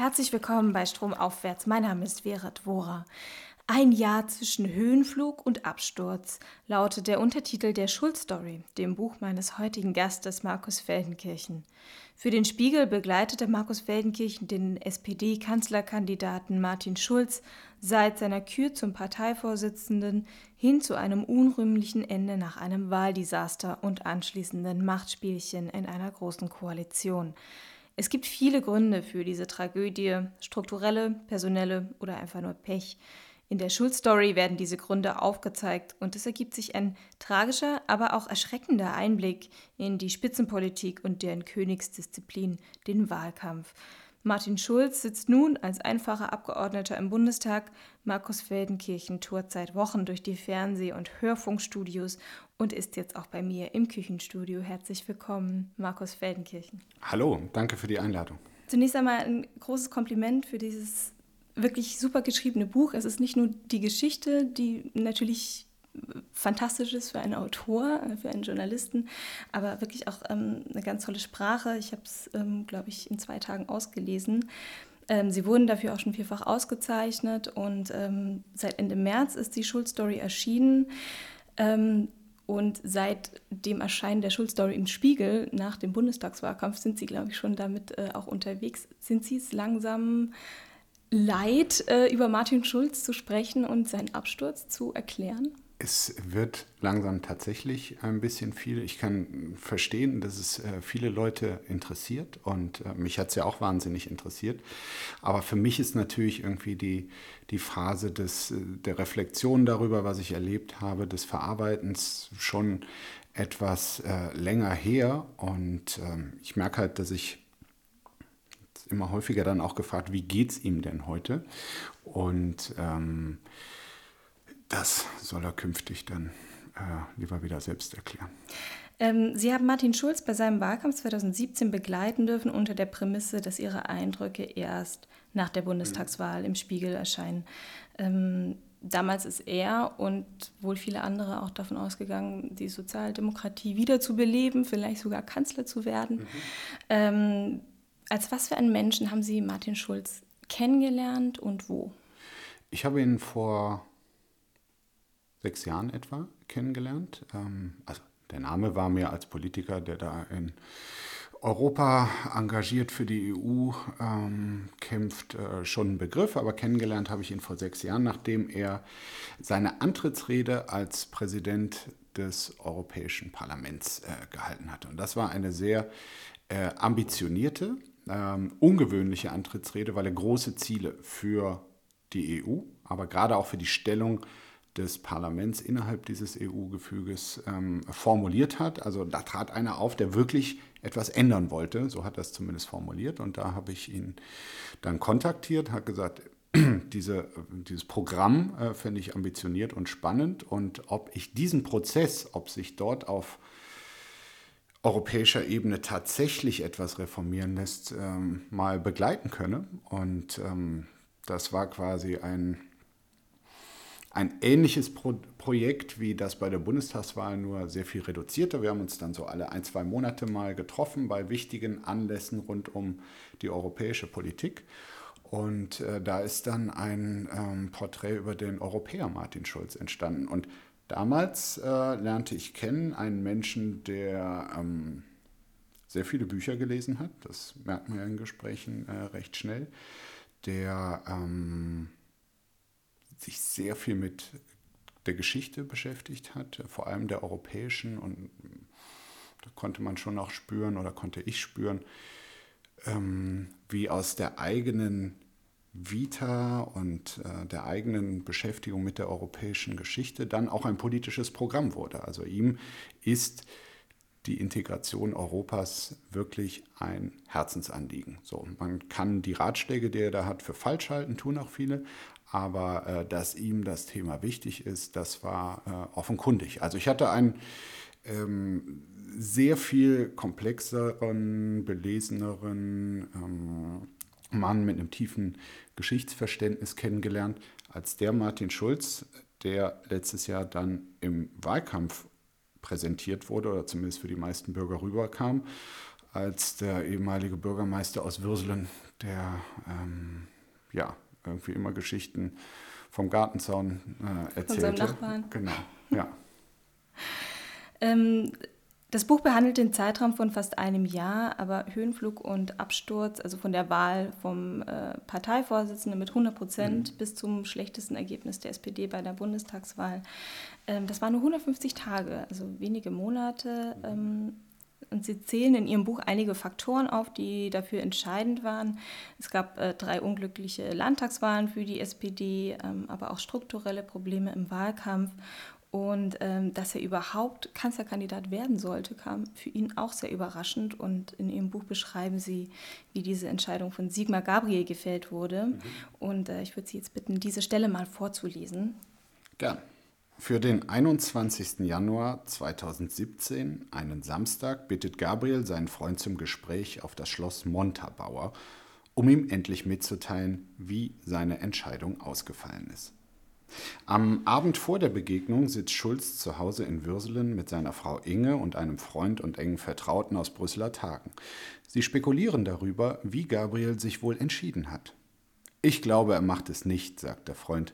Herzlich willkommen bei Stromaufwärts. Mein Name ist Vera Dvora. Ein Jahr zwischen Höhenflug und Absturz lautet der Untertitel der Schulz-Story, dem Buch meines heutigen Gastes Markus Feldenkirchen. Für den Spiegel begleitete Markus Feldenkirchen den SPD-Kanzlerkandidaten Martin Schulz seit seiner Kür zum Parteivorsitzenden hin zu einem unrühmlichen Ende nach einem Wahldesaster und anschließenden Machtspielchen in einer großen Koalition. Es gibt viele Gründe für diese Tragödie, strukturelle, personelle oder einfach nur Pech. In der Schulstory werden diese Gründe aufgezeigt und es ergibt sich ein tragischer, aber auch erschreckender Einblick in die Spitzenpolitik und deren Königsdisziplin, den Wahlkampf. Martin Schulz sitzt nun als einfacher Abgeordneter im Bundestag. Markus Feldenkirchen tourt seit Wochen durch die Fernseh- und Hörfunkstudios und ist jetzt auch bei mir im Küchenstudio. Herzlich willkommen, Markus Feldenkirchen. Hallo, danke für die Einladung. Zunächst einmal ein großes Kompliment für dieses wirklich super geschriebene Buch. Es ist nicht nur die Geschichte, die natürlich fantastisch ist für einen Autor, für einen Journalisten, aber wirklich auch ähm, eine ganz tolle Sprache. Ich habe es, ähm, glaube ich, in zwei Tagen ausgelesen. Ähm, sie wurden dafür auch schon vielfach ausgezeichnet und ähm, seit Ende März ist die Schulstory erschienen. Ähm, und seit dem Erscheinen der Schulstory im Spiegel nach dem Bundestagswahlkampf sind Sie, glaube ich, schon damit äh, auch unterwegs. Sind Sie es langsam leid, äh, über Martin Schulz zu sprechen und seinen Absturz zu erklären? Es wird langsam tatsächlich ein bisschen viel. Ich kann verstehen, dass es äh, viele Leute interessiert und äh, mich hat es ja auch wahnsinnig interessiert. Aber für mich ist natürlich irgendwie die, die Phase des, der Reflexion darüber, was ich erlebt habe, des Verarbeitens schon etwas länger her. Und ähm, ich merke halt, dass ich immer häufiger dann auch gefragt, wie geht es ihm denn heute? Und ähm, das soll er künftig dann äh, lieber wieder selbst erklären. Ähm, Sie haben Martin Schulz bei seinem Wahlkampf 2017 begleiten dürfen unter der Prämisse, dass Ihre Eindrücke erst nach der Bundestagswahl im Spiegel erscheinen. Ähm, damals ist er und wohl viele andere auch davon ausgegangen, die Sozialdemokratie wieder zu beleben, vielleicht sogar Kanzler zu werden. Mhm. Ähm, als was für einen Menschen haben Sie Martin Schulz kennengelernt und wo? Ich habe ihn vor sechs Jahren etwa kennengelernt. Ähm, also der Name war mir als Politiker, der da in Europa engagiert für die EU ähm, kämpft, äh, schon ein Begriff, aber kennengelernt habe ich ihn vor sechs Jahren, nachdem er seine Antrittsrede als Präsident des Europäischen Parlaments äh, gehalten hatte. Und das war eine sehr äh, ambitionierte, ähm, ungewöhnliche Antrittsrede, weil er große Ziele für die EU, aber gerade auch für die Stellung des Parlaments innerhalb dieses EU-Gefüges ähm, formuliert hat. Also da trat einer auf, der wirklich etwas ändern wollte. So hat er es zumindest formuliert. Und da habe ich ihn dann kontaktiert, hat gesagt, diese, dieses Programm äh, fände ich ambitioniert und spannend. Und ob ich diesen Prozess, ob sich dort auf europäischer Ebene tatsächlich etwas reformieren lässt, ähm, mal begleiten könne. Und ähm, das war quasi ein ein ähnliches Pro Projekt wie das bei der Bundestagswahl, nur sehr viel reduzierter. Wir haben uns dann so alle ein, zwei Monate mal getroffen bei wichtigen Anlässen rund um die europäische Politik. Und äh, da ist dann ein ähm, Porträt über den Europäer Martin Schulz entstanden. Und damals äh, lernte ich kennen einen Menschen, der ähm, sehr viele Bücher gelesen hat. Das merkt man ja in Gesprächen äh, recht schnell. Der ähm, sich sehr viel mit der Geschichte beschäftigt hat, vor allem der europäischen. Und da konnte man schon auch spüren oder konnte ich spüren, ähm, wie aus der eigenen Vita und äh, der eigenen Beschäftigung mit der europäischen Geschichte dann auch ein politisches Programm wurde. Also ihm ist die Integration Europas wirklich ein Herzensanliegen. So, man kann die Ratschläge, die er da hat, für falsch halten, tun auch viele, aber äh, dass ihm das Thema wichtig ist, das war äh, offenkundig. Also ich hatte einen ähm, sehr viel komplexeren, beleseneren ähm, Mann mit einem tiefen Geschichtsverständnis kennengelernt als der Martin Schulz, der letztes Jahr dann im Wahlkampf präsentiert wurde oder zumindest für die meisten Bürger rüberkam, als der ehemalige Bürgermeister aus Würselen, der ähm, ja irgendwie immer Geschichten vom Gartenzaun äh, erzählte. Von seinem Nachbarn. Genau, ja. ähm, das Buch behandelt den Zeitraum von fast einem Jahr, aber Höhenflug und Absturz, also von der Wahl vom äh, Parteivorsitzenden mit 100 Prozent mhm. bis zum schlechtesten Ergebnis der SPD bei der Bundestagswahl, ähm, das waren nur 150 Tage, also wenige Monate. Ähm, und sie zählen in ihrem Buch einige Faktoren auf, die dafür entscheidend waren. Es gab äh, drei unglückliche Landtagswahlen für die SPD, ähm, aber auch strukturelle Probleme im Wahlkampf. Und ähm, dass er überhaupt Kanzlerkandidat werden sollte, kam für ihn auch sehr überraschend. Und in ihrem Buch beschreiben sie, wie diese Entscheidung von Sigmar Gabriel gefällt wurde. Mhm. Und äh, ich würde Sie jetzt bitten, diese Stelle mal vorzulesen. Gern. Für den 21. Januar 2017, einen Samstag, bittet Gabriel seinen Freund zum Gespräch auf das Schloss Montabaur, um ihm endlich mitzuteilen, wie seine Entscheidung ausgefallen ist. Am Abend vor der Begegnung sitzt Schulz zu Hause in Würselen mit seiner Frau Inge und einem Freund und engen Vertrauten aus Brüsseler Tagen. Sie spekulieren darüber, wie Gabriel sich wohl entschieden hat. Ich glaube, er macht es nicht, sagt der Freund.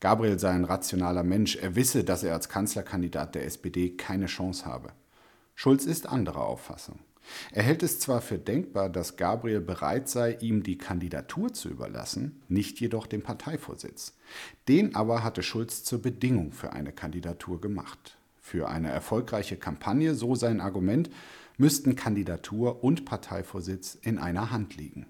Gabriel sei ein rationaler Mensch, er wisse, dass er als Kanzlerkandidat der SPD keine Chance habe. Schulz ist anderer Auffassung. Er hält es zwar für denkbar, dass Gabriel bereit sei, ihm die Kandidatur zu überlassen, nicht jedoch den Parteivorsitz. Den aber hatte Schulz zur Bedingung für eine Kandidatur gemacht. Für eine erfolgreiche Kampagne, so sein Argument, müssten Kandidatur und Parteivorsitz in einer Hand liegen.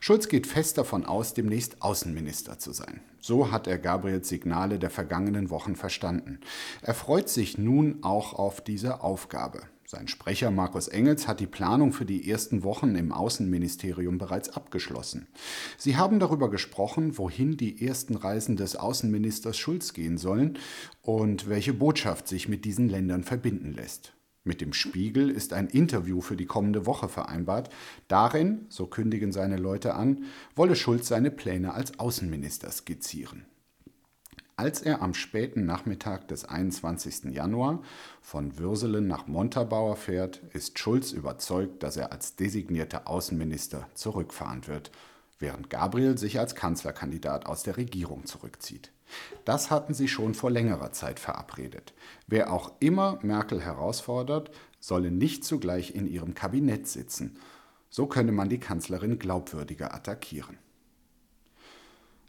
Schulz geht fest davon aus, demnächst Außenminister zu sein. So hat er Gabriels Signale der vergangenen Wochen verstanden. Er freut sich nun auch auf diese Aufgabe. Sein Sprecher Markus Engels hat die Planung für die ersten Wochen im Außenministerium bereits abgeschlossen. Sie haben darüber gesprochen, wohin die ersten Reisen des Außenministers Schulz gehen sollen und welche Botschaft sich mit diesen Ländern verbinden lässt. Mit dem Spiegel ist ein Interview für die kommende Woche vereinbart. Darin, so kündigen seine Leute an, wolle Schulz seine Pläne als Außenminister skizzieren. Als er am späten Nachmittag des 21. Januar von Würselen nach Montabaur fährt, ist Schulz überzeugt, dass er als designierter Außenminister zurückfahren wird, während Gabriel sich als Kanzlerkandidat aus der Regierung zurückzieht. Das hatten sie schon vor längerer Zeit verabredet. Wer auch immer Merkel herausfordert, solle nicht zugleich in ihrem Kabinett sitzen. So könne man die Kanzlerin glaubwürdiger attackieren.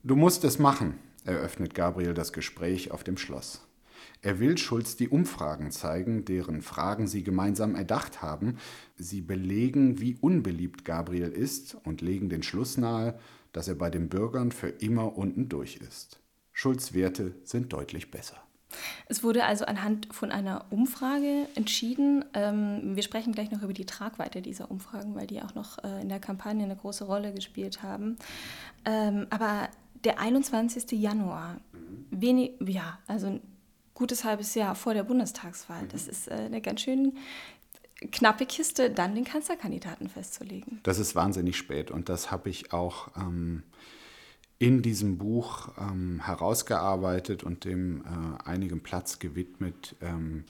Du musst es machen, eröffnet Gabriel das Gespräch auf dem Schloss. Er will Schulz die Umfragen zeigen, deren Fragen sie gemeinsam erdacht haben. Sie belegen, wie unbeliebt Gabriel ist und legen den Schluss nahe, dass er bei den Bürgern für immer unten durch ist. Schulz Werte sind deutlich besser. Es wurde also anhand von einer Umfrage entschieden. Ähm, wir sprechen gleich noch über die Tragweite dieser Umfragen, weil die auch noch äh, in der Kampagne eine große Rolle gespielt haben. Ähm, aber der 21. Januar, wenig, ja, also ein gutes halbes Jahr vor der Bundestagswahl, das ist äh, eine ganz schön knappe Kiste, dann den Kanzlerkandidaten festzulegen. Das ist wahnsinnig spät und das habe ich auch. Ähm in diesem Buch ähm, herausgearbeitet und dem äh, einigen Platz gewidmet, ähm,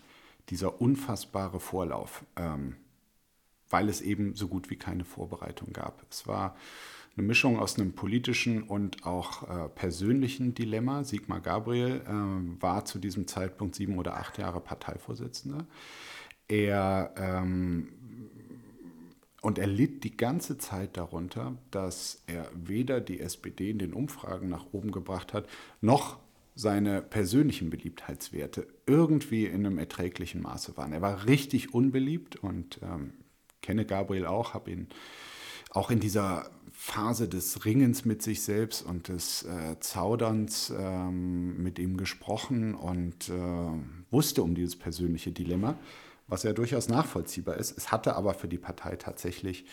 dieser unfassbare Vorlauf, ähm, weil es eben so gut wie keine Vorbereitung gab. Es war eine Mischung aus einem politischen und auch äh, persönlichen Dilemma. Sigmar Gabriel äh, war zu diesem Zeitpunkt sieben oder acht Jahre Parteivorsitzender. Er ähm, und er litt die ganze Zeit darunter, dass er weder die SPD in den Umfragen nach oben gebracht hat, noch seine persönlichen Beliebtheitswerte irgendwie in einem erträglichen Maße waren. Er war richtig unbeliebt und ähm, kenne Gabriel auch, habe ihn auch in dieser Phase des Ringens mit sich selbst und des äh, Zauderns ähm, mit ihm gesprochen und äh, wusste um dieses persönliche Dilemma was ja durchaus nachvollziehbar ist. Es hatte aber für die Partei tatsächlich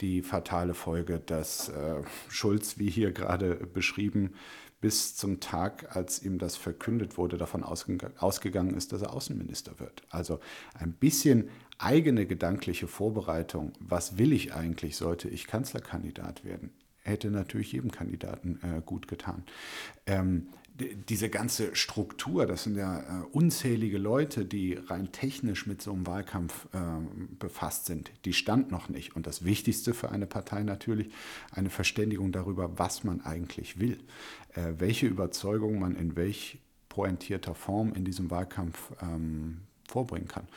die fatale Folge, dass äh, Schulz, wie hier gerade beschrieben, bis zum Tag, als ihm das verkündet wurde, davon ausgegangen ist, dass er Außenminister wird. Also ein bisschen eigene gedankliche Vorbereitung, was will ich eigentlich, sollte ich Kanzlerkandidat werden, hätte natürlich jedem Kandidaten äh, gut getan. Ähm, diese ganze Struktur, das sind ja äh, unzählige Leute, die rein technisch mit so einem Wahlkampf äh, befasst sind, die stand noch nicht. Und das Wichtigste für eine Partei natürlich, eine Verständigung darüber, was man eigentlich will, äh, welche Überzeugung man in welch pointierter Form in diesem Wahlkampf ähm, vorbringen kann.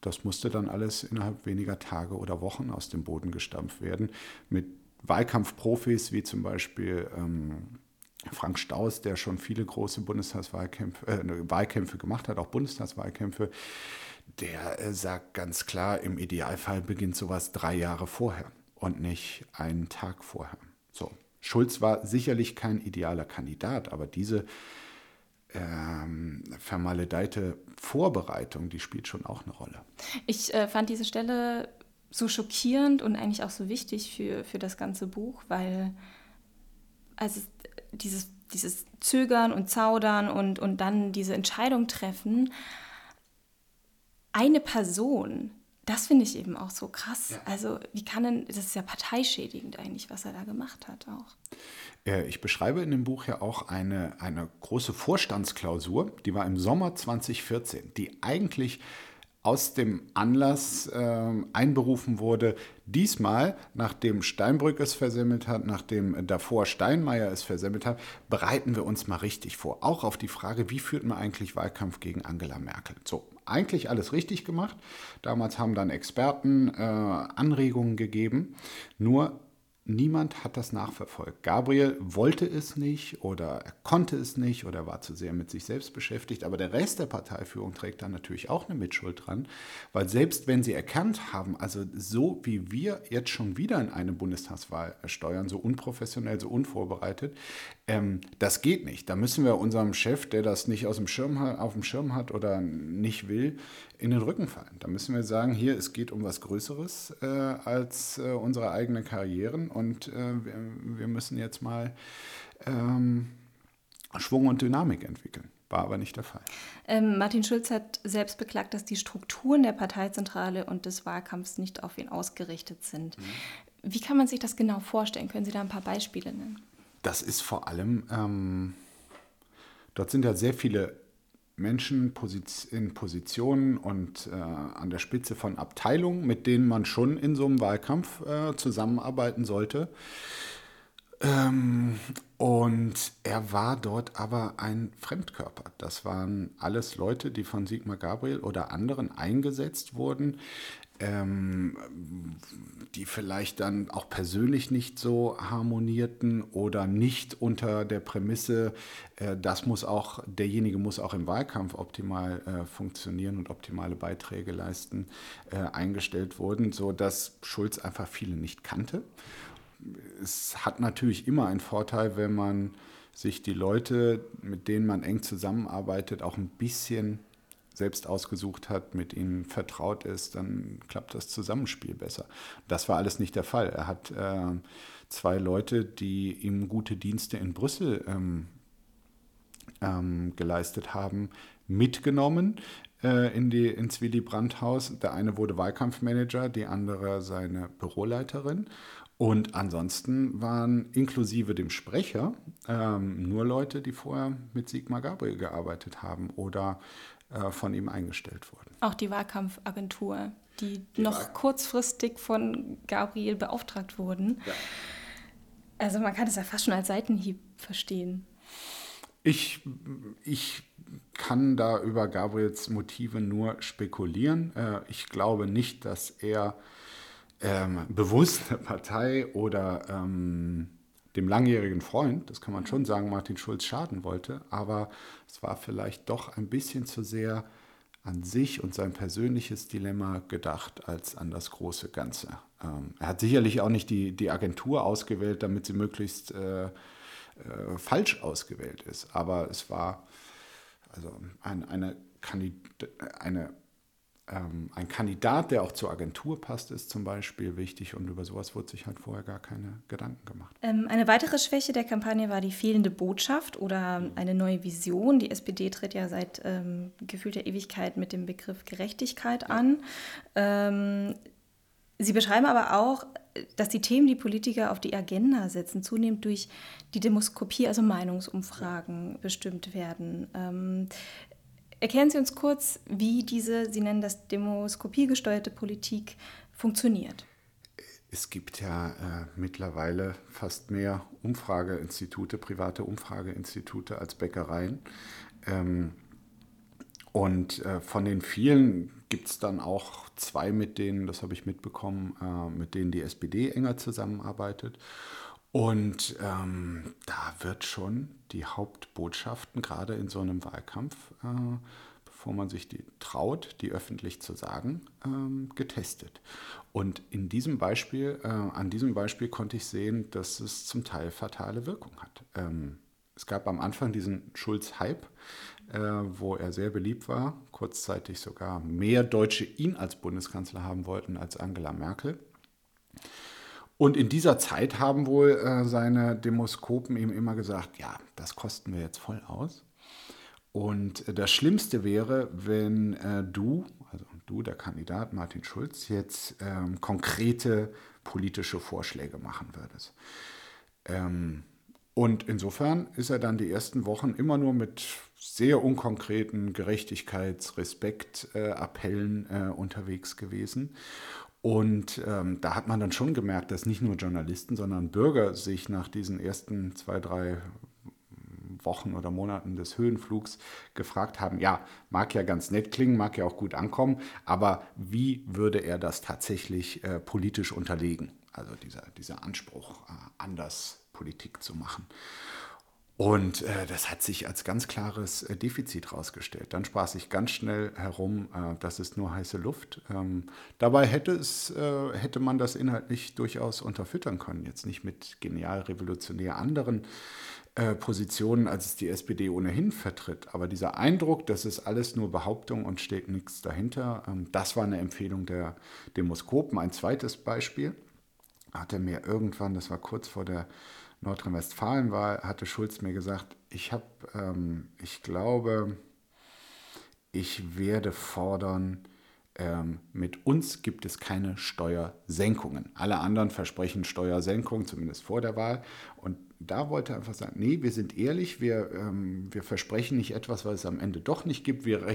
Das musste dann alles innerhalb weniger Tage oder Wochen aus dem Boden gestampft werden mit Wahlkampfprofis wie zum Beispiel ähm, Frank Staus, der schon viele große Bundestagswahlkämpfe äh, ne, Wahlkämpfe gemacht hat, auch Bundestagswahlkämpfe, der äh, sagt ganz klar, im Idealfall beginnt sowas drei Jahre vorher und nicht einen Tag vorher. So. Schulz war sicherlich kein idealer Kandidat, aber diese ähm, vermaledeite Vorbereitung, die spielt schon auch eine Rolle. Ich äh, fand diese Stelle so schockierend und eigentlich auch so wichtig für, für das ganze Buch, weil also dieses, dieses Zögern und Zaudern und, und dann diese Entscheidung treffen, eine Person, das finde ich eben auch so krass. Ja. Also wie kann denn, das ist ja parteischädigend eigentlich, was er da gemacht hat auch. Ich beschreibe in dem Buch ja auch eine, eine große Vorstandsklausur, die war im Sommer 2014, die eigentlich aus dem Anlass äh, einberufen wurde. Diesmal, nachdem Steinbrück es versemmelt hat, nachdem davor Steinmeier es versemmelt hat, bereiten wir uns mal richtig vor. Auch auf die Frage, wie führt man eigentlich Wahlkampf gegen Angela Merkel? So, eigentlich alles richtig gemacht. Damals haben dann Experten äh, Anregungen gegeben. Nur Niemand hat das nachverfolgt. Gabriel wollte es nicht oder er konnte es nicht oder war zu sehr mit sich selbst beschäftigt. Aber der Rest der Parteiführung trägt da natürlich auch eine Mitschuld dran, weil selbst wenn sie erkannt haben, also so wie wir jetzt schon wieder in eine Bundestagswahl steuern, so unprofessionell, so unvorbereitet, ähm, das geht nicht. Da müssen wir unserem Chef, der das nicht aus dem Schirm, auf dem Schirm hat oder nicht will, in den Rücken fallen. Da müssen wir sagen, hier, es geht um was Größeres äh, als äh, unsere eigenen Karrieren und äh, wir, wir, müssen jetzt mal ähm, Schwung und Dynamik entwickeln. War aber nicht der Fall. Ähm, Martin Schulz hat selbst beklagt, dass die Strukturen der Parteizentrale und des Wahlkampfs nicht auf ihn ausgerichtet sind. Mhm. Wie kann man sich das genau vorstellen? Können Sie da ein paar Beispiele nennen? Das ist vor allem, ähm, dort sind ja sehr viele Menschen in Positionen und äh, an der Spitze von Abteilungen, mit denen man schon in so einem Wahlkampf äh, zusammenarbeiten sollte. Ähm, und er war dort aber ein Fremdkörper. Das waren alles Leute, die von Sigmar Gabriel oder anderen eingesetzt wurden ähm, die vielleicht dann auch persönlich nicht so harmonierten oder nicht unter der Prämisse, äh, das muss auch, derjenige muss auch im Wahlkampf optimal äh, funktionieren und optimale Beiträge leisten, äh, eingestellt wurden, sodass Schulz einfach viele nicht kannte. Es hat natürlich immer einen Vorteil, wenn man sich die Leute, mit denen man eng zusammenarbeitet, auch ein bisschen selbst ausgesucht hat, mit ihnen vertraut ist, dann klappt das Zusammenspiel besser. Das war alles nicht der Fall. Er hat äh, zwei Leute, die ihm gute Dienste in Brüssel ähm, ähm, geleistet haben, mitgenommen äh, in die, ins Willy Brandt-Haus. Der eine wurde Wahlkampfmanager, die andere seine Büroleiterin. Und ansonsten waren inklusive dem Sprecher ähm, nur Leute, die vorher mit Sigmar Gabriel gearbeitet haben oder äh, von ihm eingestellt wurden. Auch die Wahlkampfagentur, die, die noch Wahl kurzfristig von Gabriel beauftragt wurden. Ja. Also man kann es ja fast schon als Seitenhieb verstehen. Ich, ich kann da über Gabriels Motive nur spekulieren. Äh, ich glaube nicht, dass er ähm, bewusst eine Partei oder ähm, dem langjährigen Freund, das kann man schon sagen, Martin Schulz schaden wollte, aber es war vielleicht doch ein bisschen zu sehr an sich und sein persönliches Dilemma gedacht als an das große Ganze. Ähm, er hat sicherlich auch nicht die, die Agentur ausgewählt, damit sie möglichst äh, äh, falsch ausgewählt ist, aber es war also ein, eine, eine ähm, ein Kandidat, der auch zur Agentur passt, ist zum Beispiel wichtig und über sowas wurde sich halt vorher gar keine Gedanken gemacht. Ähm, eine weitere Schwäche der Kampagne war die fehlende Botschaft oder eine neue Vision. Die SPD tritt ja seit ähm, gefühlter Ewigkeit mit dem Begriff Gerechtigkeit an. Ähm, Sie beschreiben aber auch, dass die Themen, die Politiker auf die Agenda setzen, zunehmend durch die Demoskopie, also Meinungsumfragen, bestimmt werden. Ähm, erklären Sie uns kurz, wie diese, Sie nennen das Demoskopie gesteuerte Politik, funktioniert. Es gibt ja äh, mittlerweile fast mehr Umfrageinstitute, private Umfrageinstitute als Bäckereien. Ähm, und äh, von den vielen gibt es dann auch zwei, mit denen, das habe ich mitbekommen, äh, mit denen die SPD enger zusammenarbeitet. Und ähm, da wird schon die Hauptbotschaften, gerade in so einem Wahlkampf, äh, bevor man sich die traut, die öffentlich zu sagen, ähm, getestet. Und in diesem Beispiel, äh, an diesem Beispiel konnte ich sehen, dass es zum Teil fatale Wirkung hat. Ähm, es gab am Anfang diesen Schulz-Hype, äh, wo er sehr beliebt war, kurzzeitig sogar mehr Deutsche ihn als Bundeskanzler haben wollten als Angela Merkel. Und in dieser Zeit haben wohl äh, seine Demoskopen ihm immer gesagt, ja, das kosten wir jetzt voll aus. Und das Schlimmste wäre, wenn äh, du, also du, der Kandidat Martin Schulz, jetzt ähm, konkrete politische Vorschläge machen würdest. Ähm, und insofern ist er dann die ersten Wochen immer nur mit sehr unkonkreten Gerechtigkeits-, Respekt-Appellen äh, unterwegs gewesen. Und ähm, da hat man dann schon gemerkt, dass nicht nur Journalisten, sondern Bürger sich nach diesen ersten zwei, drei Wochen oder Monaten des Höhenflugs gefragt haben, ja, mag ja ganz nett klingen, mag ja auch gut ankommen, aber wie würde er das tatsächlich äh, politisch unterlegen? Also dieser, dieser Anspruch, äh, anders Politik zu machen. Und äh, das hat sich als ganz klares äh, Defizit herausgestellt. Dann sprach sich ganz schnell herum, äh, das ist nur heiße Luft. Ähm, dabei hätte, es, äh, hätte man das inhaltlich durchaus unterfüttern können. Jetzt nicht mit genial revolutionär anderen äh, Positionen, als es die SPD ohnehin vertritt. Aber dieser Eindruck, das ist alles nur Behauptung und steht nichts dahinter, ähm, das war eine Empfehlung der Demoskopen. Ein zweites Beispiel hat er mir irgendwann, das war kurz vor der Nordrhein-Westfalen-Wahl, hatte Schulz mir gesagt, ich habe, ähm, ich glaube, ich werde fordern, ähm, mit uns gibt es keine Steuersenkungen. Alle anderen versprechen Steuersenkungen, zumindest vor der Wahl. Und da wollte er einfach sagen, nee, wir sind ehrlich, wir, ähm, wir versprechen nicht etwas, was es am Ende doch nicht gibt. Wir,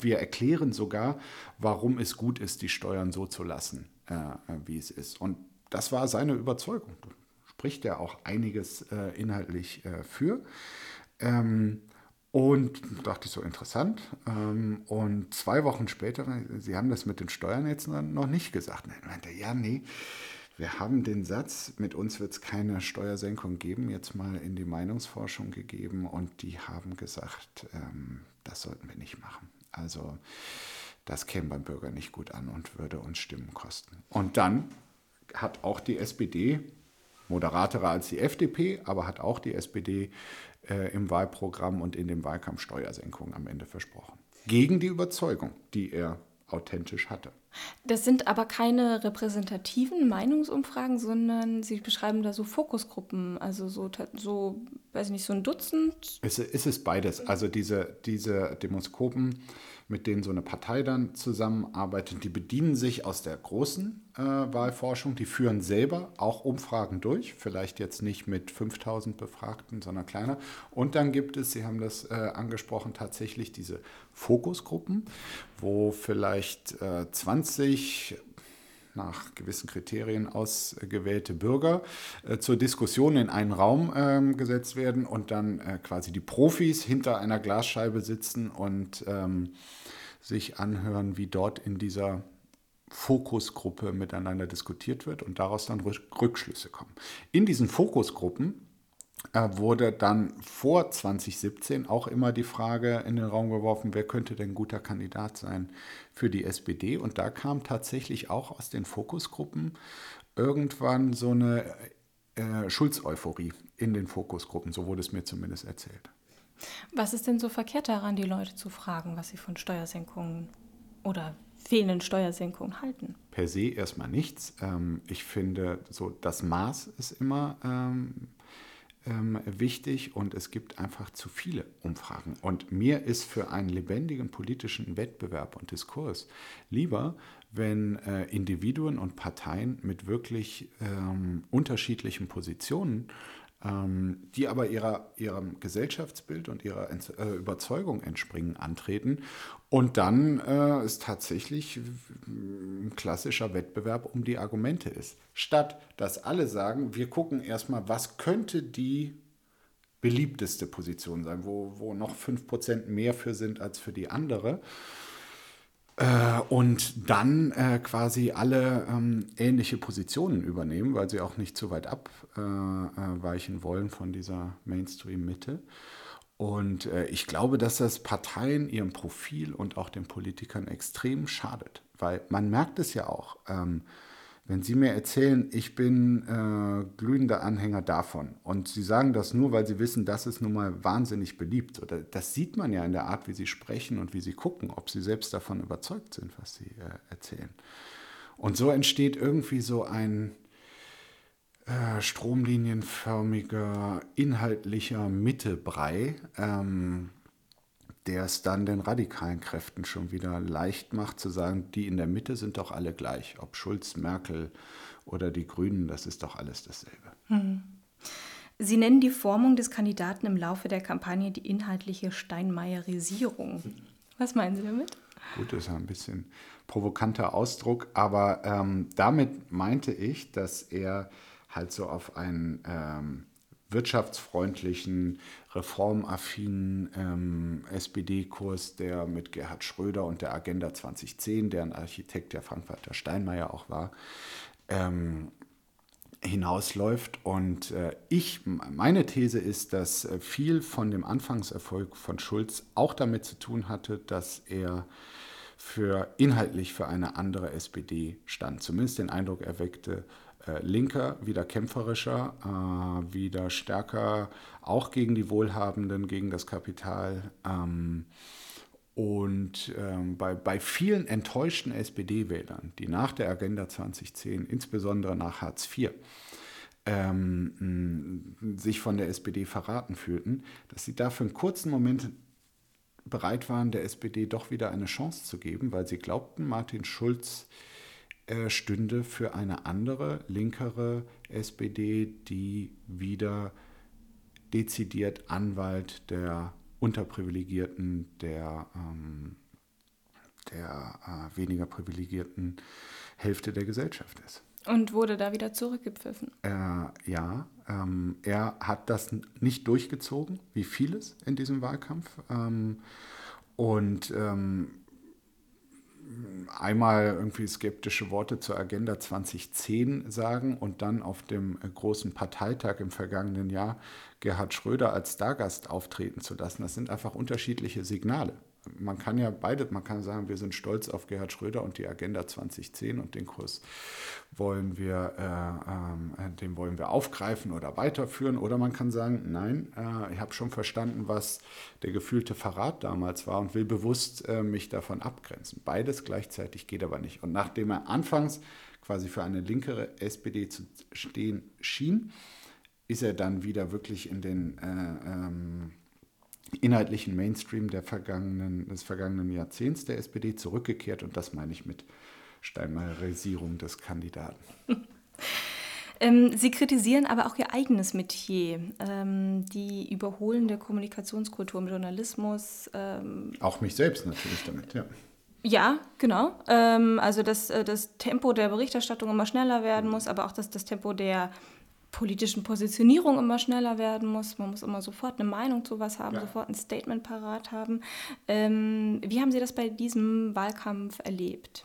wir erklären sogar, warum es gut ist, die Steuern so zu lassen, äh, wie es ist. Und das war seine Überzeugung spricht er auch einiges äh, inhaltlich äh, für. Ähm, und dachte ich so interessant. Ähm, und zwei Wochen später, Sie haben das mit den Steuern jetzt noch nicht gesagt. Nein, meinte ja, nee, wir haben den Satz, mit uns wird es keine Steuersenkung geben, jetzt mal in die Meinungsforschung gegeben und die haben gesagt, ähm, das sollten wir nicht machen. Also das käme beim Bürger nicht gut an und würde uns Stimmen kosten. Und dann hat auch die SPD moderaterer als die FDP, aber hat auch die SPD äh, im Wahlprogramm und in dem Wahlkampf Steuersenkungen am Ende versprochen. Gegen die Überzeugung, die er authentisch hatte. Das sind aber keine repräsentativen Meinungsumfragen, sondern Sie beschreiben da so Fokusgruppen, also so, so weiß ich nicht, so ein Dutzend. Es, es ist beides. Also diese, diese Demoskopen mit denen so eine Partei dann zusammenarbeitet. Die bedienen sich aus der großen äh, Wahlforschung, die führen selber auch Umfragen durch, vielleicht jetzt nicht mit 5000 Befragten, sondern kleiner. Und dann gibt es, Sie haben das äh, angesprochen, tatsächlich diese Fokusgruppen, wo vielleicht äh, 20 nach gewissen Kriterien ausgewählte Bürger äh, zur Diskussion in einen Raum äh, gesetzt werden und dann äh, quasi die Profis hinter einer Glasscheibe sitzen und ähm, sich anhören, wie dort in dieser Fokusgruppe miteinander diskutiert wird und daraus dann Rückschlüsse kommen. In diesen Fokusgruppen wurde dann vor 2017 auch immer die Frage in den Raum geworfen, wer könnte denn guter Kandidat sein für die SPD. Und da kam tatsächlich auch aus den Fokusgruppen irgendwann so eine äh, Schulz-Euphorie in den Fokusgruppen. So wurde es mir zumindest erzählt. Was ist denn so verkehrt daran, die Leute zu fragen, was sie von Steuersenkungen oder fehlenden Steuersenkungen halten? Per se erstmal nichts. Ähm, ich finde, so das Maß ist immer ähm, wichtig und es gibt einfach zu viele Umfragen. Und mir ist für einen lebendigen politischen Wettbewerb und Diskurs lieber, wenn äh, Individuen und Parteien mit wirklich ähm, unterschiedlichen Positionen die aber ihrer, ihrem Gesellschaftsbild und ihrer äh, Überzeugung entspringen, antreten. Und dann äh, es tatsächlich ein klassischer Wettbewerb um die Argumente ist. Statt dass alle sagen, wir gucken erstmal, was könnte die beliebteste Position sein, wo, wo noch 5% mehr für sind als für die andere. Äh, und dann äh, quasi alle ähm, ähnliche Positionen übernehmen, weil sie auch nicht zu weit abweichen äh, äh wollen von dieser Mainstream-Mitte. Und äh, ich glaube, dass das Parteien, ihrem Profil und auch den Politikern extrem schadet, weil man merkt es ja auch. Ähm, wenn Sie mir erzählen, ich bin äh, glühender Anhänger davon und Sie sagen das nur, weil Sie wissen, das ist nun mal wahnsinnig beliebt, oder das sieht man ja in der Art, wie Sie sprechen und wie Sie gucken, ob Sie selbst davon überzeugt sind, was Sie äh, erzählen. Und so entsteht irgendwie so ein äh, stromlinienförmiger, inhaltlicher Mittebrei. Ähm, der es dann den radikalen Kräften schon wieder leicht macht zu sagen, die in der Mitte sind doch alle gleich. Ob Schulz, Merkel oder die Grünen, das ist doch alles dasselbe. Hm. Sie nennen die Formung des Kandidaten im Laufe der Kampagne die inhaltliche Steinmeierisierung. Was meinen Sie damit? Gut, das ist ein bisschen provokanter Ausdruck, aber ähm, damit meinte ich, dass er halt so auf einen ähm, wirtschaftsfreundlichen, reformaffinen ähm, SPD-Kurs, der mit Gerhard Schröder und der Agenda 2010, deren Architekt ja Frank-Walter Steinmeier auch war, ähm, hinausläuft. Und äh, ich, meine These ist, dass äh, viel von dem Anfangserfolg von Schulz auch damit zu tun hatte, dass er für inhaltlich für eine andere SPD stand, zumindest den Eindruck erweckte, äh, linker, wieder kämpferischer, äh, wieder stärker, auch gegen die Wohlhabenden, gegen das Kapital. Ähm, und ähm, bei, bei vielen enttäuschten SPD-Wählern, die nach der Agenda 2010, insbesondere nach Hartz IV, ähm, sich von der SPD verraten fühlten, dass sie da für einen kurzen Moment bereit waren, der SPD doch wieder eine Chance zu geben, weil sie glaubten, Martin Schulz äh, stünde für eine andere, linkere SPD, die wieder dezidiert Anwalt der Unterprivilegierten, der, ähm, der äh, weniger privilegierten Hälfte der Gesellschaft ist. Und wurde da wieder zurückgepfiffen? Äh, ja, ähm, er hat das nicht durchgezogen, wie vieles in diesem Wahlkampf. Ähm, und ähm, einmal irgendwie skeptische Worte zur Agenda 2010 sagen und dann auf dem großen Parteitag im vergangenen Jahr Gerhard Schröder als Stargast auftreten zu lassen. Das sind einfach unterschiedliche Signale man kann ja beide, man kann sagen, wir sind stolz auf Gerhard Schröder und die Agenda 2010 und den Kurs wollen wir, äh, äh, den wollen wir aufgreifen oder weiterführen. Oder man kann sagen, nein, äh, ich habe schon verstanden, was der gefühlte Verrat damals war und will bewusst äh, mich davon abgrenzen. Beides gleichzeitig geht aber nicht. Und nachdem er anfangs quasi für eine linkere SPD zu stehen schien, ist er dann wieder wirklich in den äh, ähm, inhaltlichen Mainstream der vergangenen, des vergangenen Jahrzehnts der SPD zurückgekehrt und das meine ich mit Steinmeierisierung des Kandidaten. Ähm, Sie kritisieren aber auch Ihr eigenes Metier, ähm, die überholende Kommunikationskultur im Journalismus. Ähm auch mich selbst natürlich damit, ja. Ja, genau. Also dass äh, das Tempo der Berichterstattung immer schneller werden muss, aber auch dass das Tempo der politischen Positionierung immer schneller werden muss. Man muss immer sofort eine Meinung zu was haben, ja. sofort ein Statement parat haben. Ähm, wie haben Sie das bei diesem Wahlkampf erlebt?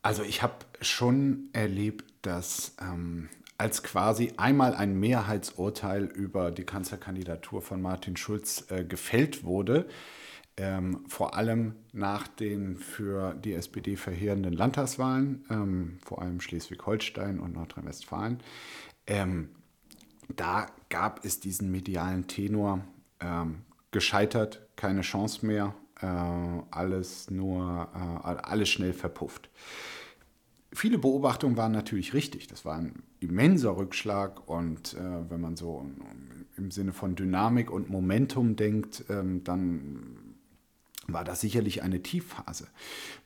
Also ich habe schon erlebt, dass ähm, als quasi einmal ein Mehrheitsurteil über die Kanzlerkandidatur von Martin Schulz äh, gefällt wurde, ähm, vor allem nach den für die SPD verheerenden Landtagswahlen, ähm, vor allem Schleswig-Holstein und Nordrhein-Westfalen, ähm, da gab es diesen medialen Tenor ähm, gescheitert, keine Chance mehr, äh, alles nur, äh, alles schnell verpufft. viele Beobachtungen waren natürlich richtig. Das war ein immenser Rückschlag und äh, wenn man so im Sinne von Dynamik und Momentum denkt, ähm, dann war das sicherlich eine Tiefphase.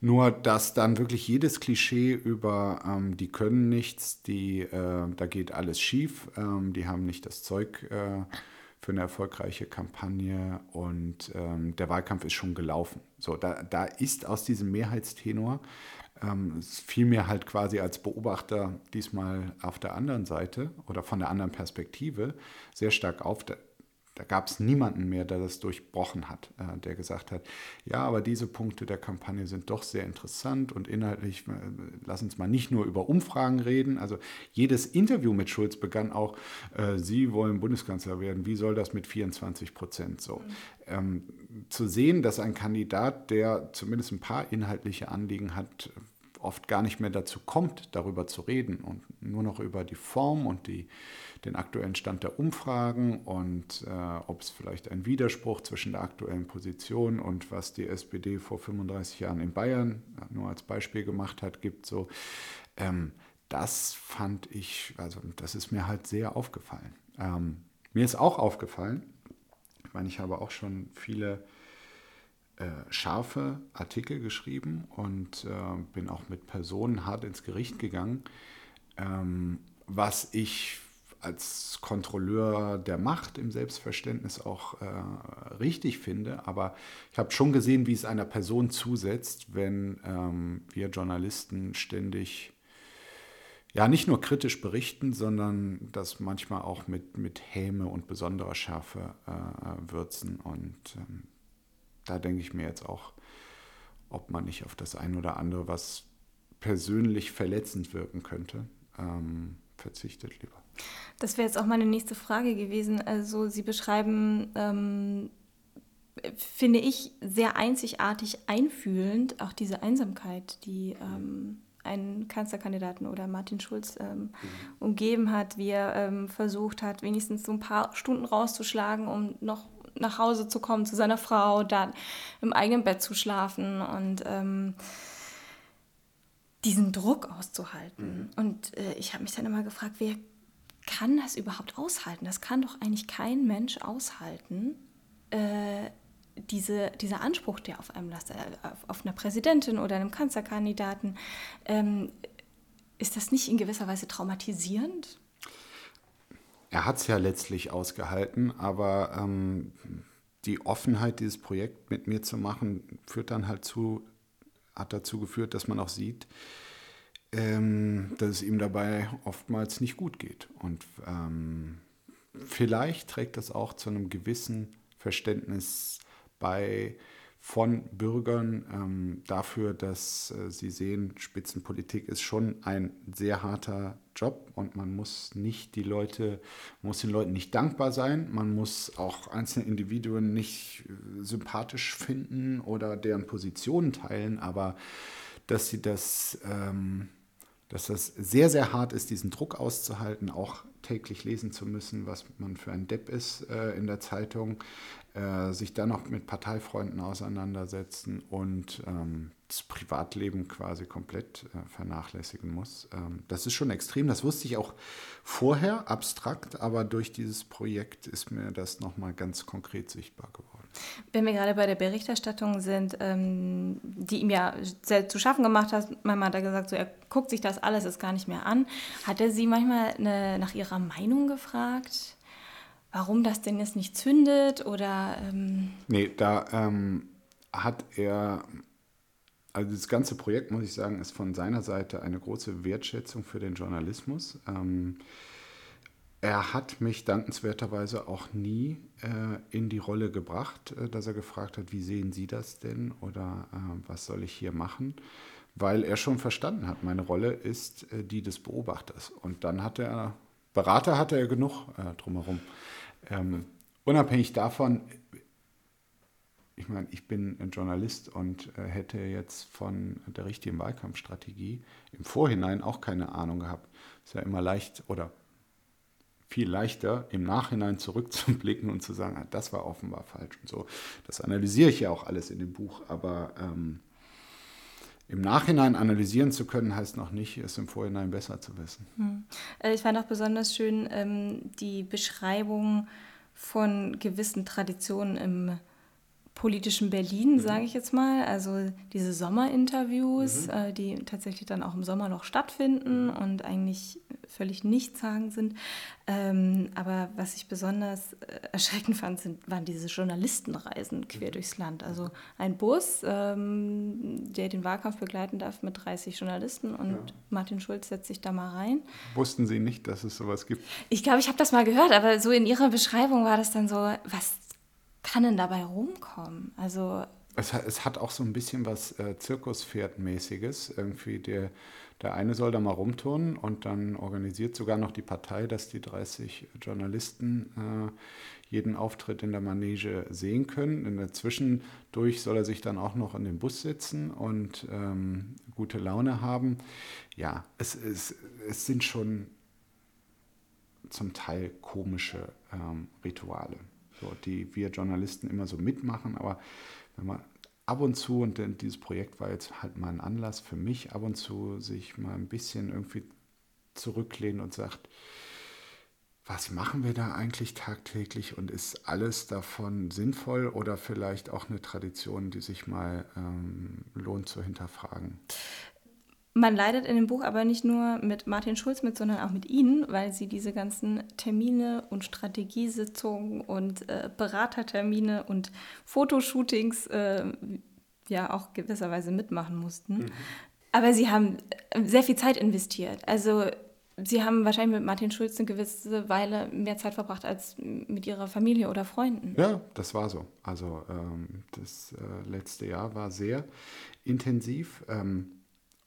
Nur, dass dann wirklich jedes Klischee über ähm, die können nichts, die, äh, da geht alles schief, ähm, die haben nicht das Zeug äh, für eine erfolgreiche Kampagne und ähm, der Wahlkampf ist schon gelaufen. So, da, da ist aus diesem Mehrheitstenor ähm, fiel mir halt quasi als Beobachter diesmal auf der anderen Seite oder von der anderen Perspektive sehr stark auf. Da, gab es niemanden mehr, der das durchbrochen hat, äh, der gesagt hat, ja, aber diese Punkte der Kampagne sind doch sehr interessant und inhaltlich, äh, lass uns mal nicht nur über Umfragen reden. Also jedes Interview mit Schulz begann auch, äh, Sie wollen Bundeskanzler werden, wie soll das mit 24 Prozent so? Mhm. Ähm, zu sehen, dass ein Kandidat, der zumindest ein paar inhaltliche Anliegen hat, oft gar nicht mehr dazu kommt, darüber zu reden und nur noch über die Form und die, den aktuellen Stand der Umfragen und äh, ob es vielleicht einen Widerspruch zwischen der aktuellen Position und was die SPD vor 35 Jahren in Bayern nur als Beispiel gemacht hat, gibt. So, ähm, das fand ich, also das ist mir halt sehr aufgefallen. Ähm, mir ist auch aufgefallen, ich meine, ich habe auch schon viele äh, scharfe Artikel geschrieben und äh, bin auch mit Personen hart ins Gericht gegangen, ähm, was ich als Kontrolleur der Macht im Selbstverständnis auch äh, richtig finde. Aber ich habe schon gesehen, wie es einer Person zusetzt, wenn ähm, wir Journalisten ständig ja nicht nur kritisch berichten, sondern das manchmal auch mit, mit Häme und besonderer Schärfe äh, würzen. Und ähm, da denke ich mir jetzt auch, ob man nicht auf das ein oder andere, was persönlich verletzend wirken könnte, ähm, verzichtet lieber. Das wäre jetzt auch meine nächste Frage gewesen. Also Sie beschreiben, ähm, finde ich, sehr einzigartig einfühlend auch diese Einsamkeit, die ähm, einen Kanzlerkandidaten oder Martin Schulz ähm, mhm. umgeben hat, wie er ähm, versucht hat, wenigstens so ein paar Stunden rauszuschlagen, um noch nach Hause zu kommen zu seiner Frau, dann im eigenen Bett zu schlafen und ähm, diesen Druck auszuhalten. Mhm. Und äh, ich habe mich dann immer gefragt, wer kann das überhaupt aushalten? Das kann doch eigentlich kein Mensch aushalten. Äh, diese, dieser Anspruch, der auf einem lastet, äh, auf, auf einer Präsidentin oder einem Kanzlerkandidaten, ähm, ist das nicht in gewisser Weise traumatisierend? er hat es ja letztlich ausgehalten, aber ähm, die Offenheit, dieses Projekt mit mir zu machen, führt dann halt zu, hat dazu geführt, dass man auch sieht, ähm, dass es ihm dabei oftmals nicht gut geht. Und ähm, vielleicht trägt das auch zu einem gewissen Verständnis bei von Bürgern ähm, dafür, dass äh, sie sehen, Spitzenpolitik ist schon ein sehr harter Job und man muss nicht die Leute, muss den Leuten nicht dankbar sein, man muss auch einzelne Individuen nicht äh, sympathisch finden oder deren Positionen teilen, aber dass sie das, ähm, dass das sehr, sehr hart ist, diesen Druck auszuhalten, auch täglich lesen zu müssen, was man für ein Depp ist äh, in der Zeitung, äh, sich dann noch mit Parteifreunden auseinandersetzen und ähm, das Privatleben quasi komplett äh, vernachlässigen muss. Ähm, das ist schon extrem. Das wusste ich auch vorher abstrakt, aber durch dieses Projekt ist mir das nochmal ganz konkret sichtbar geworden. Wenn wir gerade bei der Berichterstattung sind, ähm, die ihm ja sehr zu schaffen gemacht hat, manchmal hat er gesagt, so, er guckt sich das alles ist gar nicht mehr an. Hat er Sie manchmal eine, nach Ihrer Meinung gefragt? Warum das denn jetzt nicht zündet oder. Ähm nee, da ähm, hat er. Also das ganze Projekt, muss ich sagen, ist von seiner Seite eine große Wertschätzung für den Journalismus. Ähm, er hat mich dankenswerterweise auch nie äh, in die Rolle gebracht, äh, dass er gefragt hat, wie sehen Sie das denn oder äh, was soll ich hier machen, weil er schon verstanden hat, meine Rolle ist äh, die des Beobachters. Und dann hat er, Berater hatte er genug äh, drumherum. Ähm, unabhängig davon, ich meine, ich bin ein Journalist und äh, hätte jetzt von der richtigen Wahlkampfstrategie im Vorhinein auch keine Ahnung gehabt. Ist ja immer leicht oder viel leichter, im Nachhinein zurückzublicken und zu sagen, ah, das war offenbar falsch und so. Das analysiere ich ja auch alles in dem Buch, aber ähm, im Nachhinein analysieren zu können, heißt noch nicht, es im Vorhinein besser zu wissen. Hm. Äh, ich fand auch besonders schön ähm, die Beschreibung von gewissen Traditionen im politischen Berlin, mhm. sage ich jetzt mal. Also diese Sommerinterviews, mhm. äh, die tatsächlich dann auch im Sommer noch stattfinden mhm. und eigentlich völlig nichtssagend sind. Ähm, aber was ich besonders äh, erschreckend fand, sind, waren diese Journalistenreisen quer mhm. durchs Land. Also ein Bus, ähm, der den Wahlkampf begleiten darf mit 30 Journalisten und ja. Martin Schulz setzt sich da mal rein. Wussten Sie nicht, dass es sowas gibt? Ich glaube, ich habe das mal gehört, aber so in Ihrer Beschreibung war das dann so, was kann denn dabei rumkommen? Also es hat, es hat auch so ein bisschen was äh, Zirkuspferdmäßiges. Irgendwie der, der eine soll da mal rumturnen und dann organisiert sogar noch die Partei, dass die 30 Journalisten äh, jeden Auftritt in der Manege sehen können. In der Zwischendurch soll er sich dann auch noch in den Bus sitzen und ähm, gute Laune haben. Ja, es, es, es sind schon zum Teil komische ähm, Rituale die wir Journalisten immer so mitmachen. Aber wenn man ab und zu, und dieses Projekt war jetzt halt mal ein Anlass für mich, ab und zu sich mal ein bisschen irgendwie zurücklehnen und sagt, was machen wir da eigentlich tagtäglich und ist alles davon sinnvoll oder vielleicht auch eine Tradition, die sich mal ähm, lohnt zu hinterfragen? Man leidet in dem Buch aber nicht nur mit Martin Schulz mit, sondern auch mit Ihnen, weil Sie diese ganzen Termine und Strategiesitzungen und äh, Beratertermine und Fotoshootings äh, ja auch gewisserweise mitmachen mussten. Mhm. Aber Sie haben sehr viel Zeit investiert. Also Sie haben wahrscheinlich mit Martin Schulz eine gewisse Weile mehr Zeit verbracht als mit Ihrer Familie oder Freunden. Ja, das war so. Also ähm, das äh, letzte Jahr war sehr intensiv. Ähm,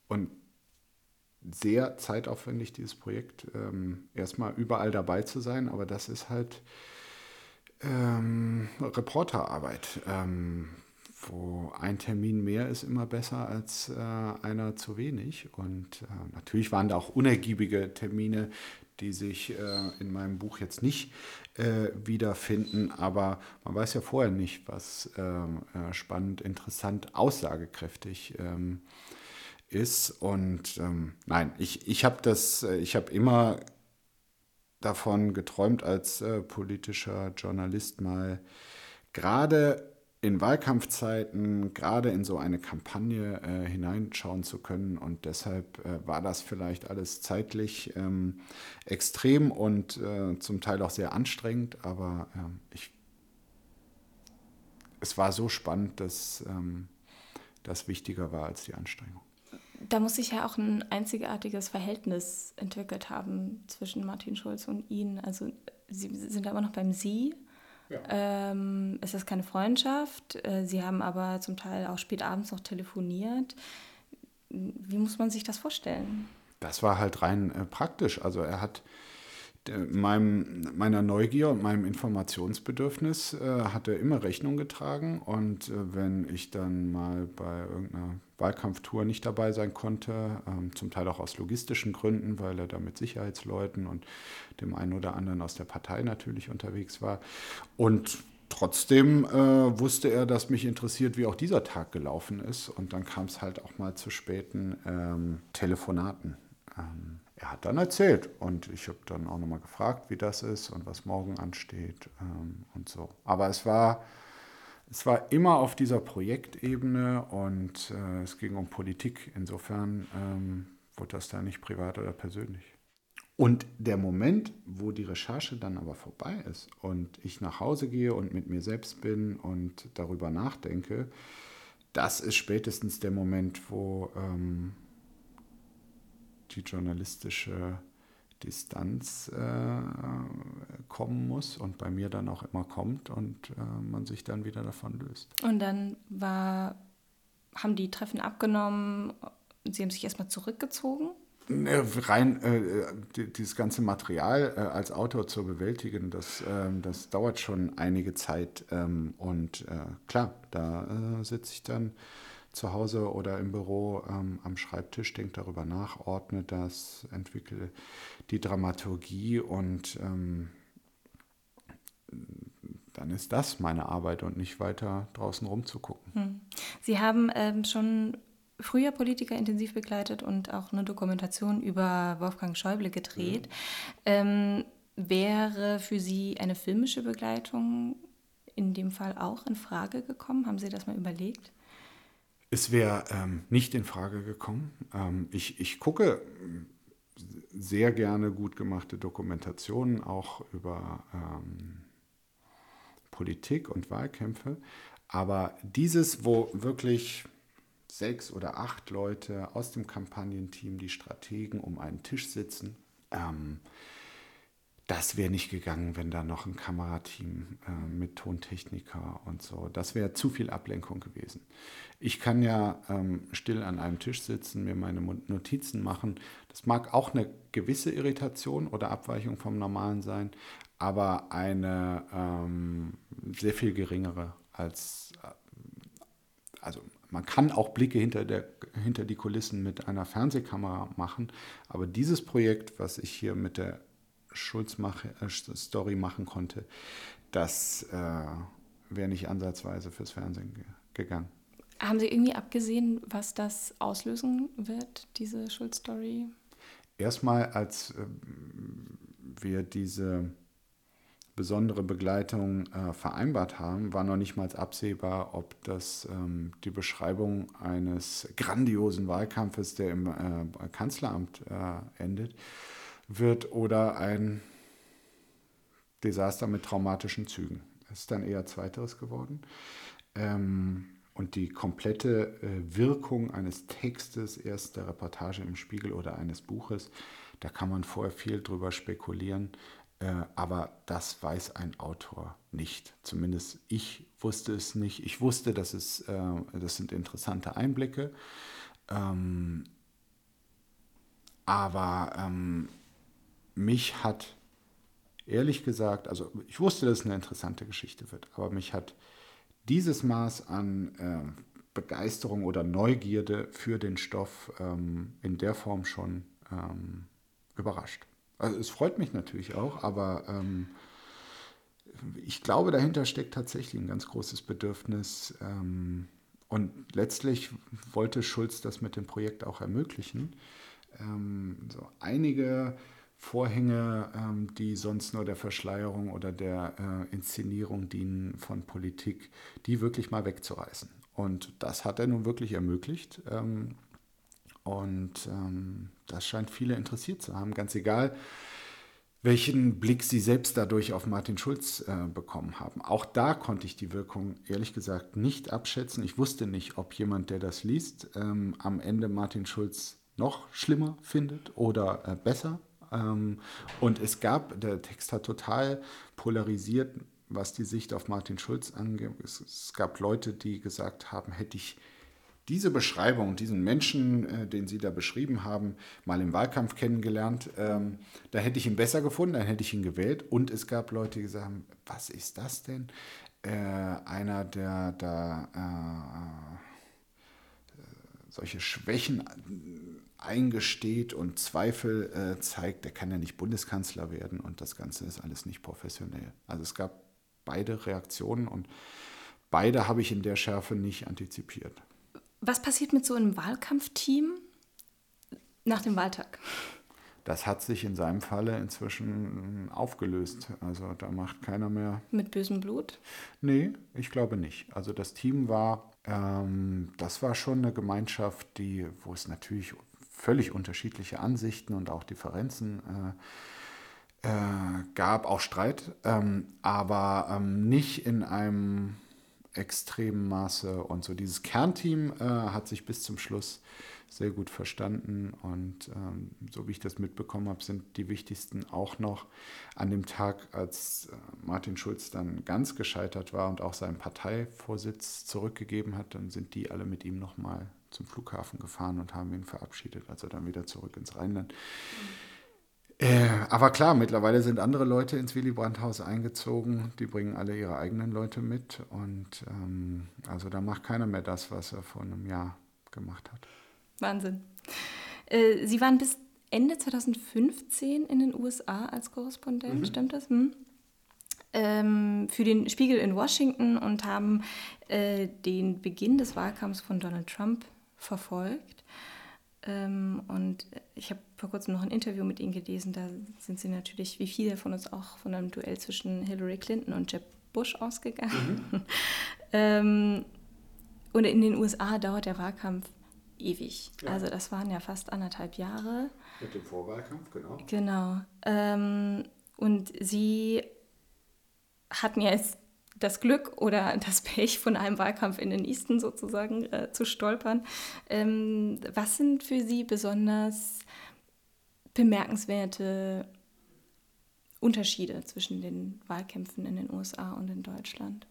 und sehr zeitaufwendig, dieses Projekt, ähm, erstmal überall dabei zu sein, aber das ist halt ähm, Reporterarbeit, ähm, wo ein Termin mehr ist immer besser als äh, einer zu wenig. Und äh, natürlich waren da auch unergiebige Termine, die sich äh, in meinem Buch jetzt nicht äh, wiederfinden, aber man weiß ja vorher nicht, was ähm, äh, spannend, interessant, aussagekräftig ähm, ist. Und ähm, nein, ich, ich habe das, äh, ich habe immer davon geträumt, als äh, politischer Journalist mal gerade in Wahlkampfzeiten, gerade in so eine Kampagne äh, hineinschauen zu können. Und deshalb äh, war das vielleicht alles zeitlich ähm, extrem und äh, zum Teil auch sehr anstrengend. Aber ähm, ich, es war so spannend, dass ähm, das wichtiger war als die Anstrengung da muss sich ja auch ein einzigartiges Verhältnis entwickelt haben zwischen Martin Schulz und Ihnen. Also Sie sind aber noch beim Sie. Ja. Ähm, es ist keine Freundschaft. Äh, Sie haben aber zum Teil auch spät abends noch telefoniert. Wie muss man sich das vorstellen? Das war halt rein äh, praktisch. Also er hat meinem, meiner Neugier und meinem Informationsbedürfnis äh, hat er immer Rechnung getragen. Und äh, wenn ich dann mal bei irgendeiner Wahlkampftour nicht dabei sein konnte, ähm, zum Teil auch aus logistischen Gründen, weil er da mit Sicherheitsleuten und dem einen oder anderen aus der Partei natürlich unterwegs war. Und trotzdem äh, wusste er, dass mich interessiert, wie auch dieser Tag gelaufen ist. Und dann kam es halt auch mal zu späten ähm, Telefonaten. Ähm, er hat dann erzählt und ich habe dann auch nochmal gefragt, wie das ist und was morgen ansteht ähm, und so. Aber es war, es war immer auf dieser Projektebene und äh, es ging um Politik. Insofern ähm, wurde das da nicht privat oder persönlich. Und der Moment, wo die Recherche dann aber vorbei ist und ich nach Hause gehe und mit mir selbst bin und darüber nachdenke, das ist spätestens der Moment, wo ähm, die journalistische Distanz äh, kommen muss und bei mir dann auch immer kommt und äh, man sich dann wieder davon löst. Und dann war, haben die Treffen abgenommen, Sie haben sich erstmal zurückgezogen? Rein äh, dieses ganze Material äh, als Autor zu bewältigen, das, ähm, das dauert schon einige Zeit. Ähm, und äh, klar, da äh, sitze ich dann zu Hause oder im Büro ähm, am Schreibtisch, denke darüber nach, ordne das, entwickle die Dramaturgie und ähm, dann ist das meine Arbeit und nicht weiter draußen rumzugucken. Hm. Sie haben ähm, schon früher Politiker intensiv begleitet und auch eine Dokumentation über Wolfgang Schäuble gedreht. Mhm. Wäre für Sie eine filmische Begleitung in dem Fall auch in Frage gekommen? Haben Sie das mal überlegt? Es wäre ähm, nicht in Frage gekommen. Ähm, ich, ich gucke sehr gerne gut gemachte Dokumentationen, auch über ähm, Politik und Wahlkämpfe. Aber dieses, wo wirklich sechs oder acht Leute aus dem Kampagnenteam, die Strategen, um einen Tisch sitzen, ähm, das wäre nicht gegangen, wenn da noch ein Kamerateam äh, mit Tontechniker und so. Das wäre zu viel Ablenkung gewesen. Ich kann ja ähm, still an einem Tisch sitzen, mir meine Notizen machen. Das mag auch eine gewisse Irritation oder Abweichung vom Normalen sein, aber eine ähm, sehr viel geringere als, äh, also man kann auch Blicke hinter, der, hinter die Kulissen mit einer Fernsehkamera machen, aber dieses Projekt, was ich hier mit der Schulz-Story machen konnte, das äh, wäre nicht ansatzweise fürs Fernsehen ge gegangen. Haben Sie irgendwie abgesehen, was das auslösen wird, diese Schulz-Story? Erstmal, als äh, wir diese besondere Begleitung äh, vereinbart haben, war noch nicht mal absehbar, ob das ähm, die Beschreibung eines grandiosen Wahlkampfes, der im äh, Kanzleramt äh, endet, wird oder ein Desaster mit traumatischen Zügen. Es ist dann eher zweiteres geworden. Ähm, und die komplette äh, Wirkung eines Textes, erst der Reportage im Spiegel oder eines Buches, da kann man vorher viel drüber spekulieren. Äh, aber das weiß ein Autor nicht. Zumindest ich wusste es nicht. Ich wusste, dass es, äh, das sind interessante Einblicke. Ähm, aber ähm, mich hat ehrlich gesagt, also ich wusste, dass es eine interessante Geschichte wird, aber mich hat dieses Maß an äh, Begeisterung oder Neugierde für den Stoff ähm, in der Form schon ähm, überrascht. Also es freut mich natürlich auch, aber ähm, ich glaube, dahinter steckt tatsächlich ein ganz großes Bedürfnis. Ähm, und letztlich wollte Schulz das mit dem Projekt auch ermöglichen. Ähm, so einige Vorhänge, ähm, die sonst nur der Verschleierung oder der äh, Inszenierung dienen von Politik, die wirklich mal wegzureißen. Und das hat er nun wirklich ermöglicht. Ähm, und ähm, das scheint viele interessiert zu haben, ganz egal, welchen Blick sie selbst dadurch auf Martin Schulz äh, bekommen haben. Auch da konnte ich die Wirkung ehrlich gesagt nicht abschätzen. Ich wusste nicht, ob jemand, der das liest, ähm, am Ende Martin Schulz noch schlimmer findet oder äh, besser ähm, und es gab, der Text hat total polarisiert, was die Sicht auf Martin Schulz angeht. Es, es gab Leute, die gesagt haben, hätte ich diese Beschreibung, diesen Menschen, äh, den Sie da beschrieben haben, mal im Wahlkampf kennengelernt, ähm, da hätte ich ihn besser gefunden, dann hätte ich ihn gewählt. Und es gab Leute, die gesagt haben, was ist das denn? Äh, einer, der da äh, solche Schwächen eingesteht und Zweifel äh, zeigt, der kann ja nicht Bundeskanzler werden und das Ganze ist alles nicht professionell. Also es gab beide Reaktionen und beide habe ich in der Schärfe nicht antizipiert. Was passiert mit so einem Wahlkampfteam nach dem Wahltag? Das hat sich in seinem Falle inzwischen aufgelöst. Also da macht keiner mehr. Mit bösem Blut? Nee, ich glaube nicht. Also das Team war, ähm, das war schon eine Gemeinschaft, die, wo es natürlich völlig unterschiedliche Ansichten und auch Differenzen äh, äh, gab, auch Streit, ähm, aber ähm, nicht in einem extremen Maße. Und so dieses Kernteam äh, hat sich bis zum Schluss sehr gut verstanden. Und ähm, so wie ich das mitbekommen habe, sind die wichtigsten auch noch an dem Tag, als äh, Martin Schulz dann ganz gescheitert war und auch seinen Parteivorsitz zurückgegeben hat, dann sind die alle mit ihm nochmal zum Flughafen gefahren und haben ihn verabschiedet, also dann wieder zurück ins Rheinland. Äh, aber klar, mittlerweile sind andere Leute ins Willy Brandt-Haus eingezogen. Die bringen alle ihre eigenen Leute mit. Und ähm, also da macht keiner mehr das, was er vor einem Jahr gemacht hat. Wahnsinn. Äh, Sie waren bis Ende 2015 in den USA als Korrespondent, mhm. stimmt das? Hm? Ähm, für den Spiegel in Washington und haben äh, den Beginn des Wahlkampfs von Donald Trump verfolgt. Ähm, und ich habe vor kurzem noch ein Interview mit ihnen gelesen. Da sind sie natürlich, wie viele von uns auch, von einem Duell zwischen Hillary Clinton und Jeb Bush ausgegangen. Mhm. ähm, und in den USA dauert der Wahlkampf ewig. Ja. Also das waren ja fast anderthalb Jahre. Mit dem Vorwahlkampf, genau. Genau. Ähm, und sie hatten ja jetzt das Glück oder das Pech, von einem Wahlkampf in den Easton sozusagen äh, zu stolpern. Ähm, was sind für Sie besonders bemerkenswerte Unterschiede zwischen den Wahlkämpfen in den USA und in Deutschland?